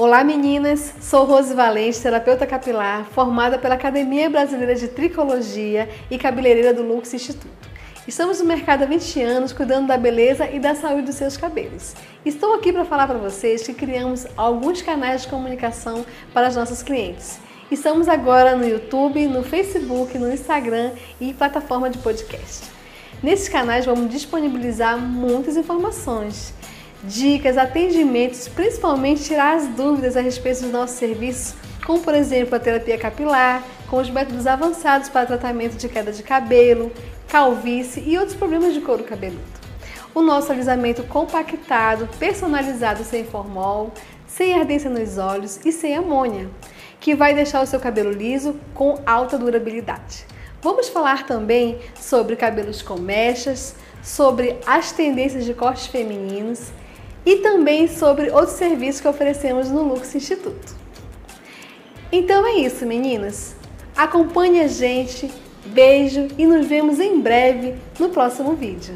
Olá meninas, sou Rose Valente, terapeuta capilar, formada pela Academia Brasileira de Tricologia e cabeleireira do Lux Instituto. Estamos no mercado há 20 anos cuidando da beleza e da saúde dos seus cabelos. Estou aqui para falar para vocês que criamos alguns canais de comunicação para os nossos clientes. Estamos agora no YouTube, no Facebook, no Instagram e plataforma de podcast. Nesses canais vamos disponibilizar muitas informações dicas, atendimentos, principalmente tirar as dúvidas a respeito dos nossos serviços, como por exemplo a terapia capilar, com os métodos avançados para tratamento de queda de cabelo, calvície e outros problemas de couro cabeludo. O nosso alisamento compactado, personalizado sem formol, sem ardência nos olhos e sem amônia, que vai deixar o seu cabelo liso com alta durabilidade. Vamos falar também sobre cabelos com mechas, sobre as tendências de cortes femininos e também sobre outros serviços que oferecemos no Lux Instituto. Então é isso, meninas. Acompanhe a gente, beijo e nos vemos em breve no próximo vídeo.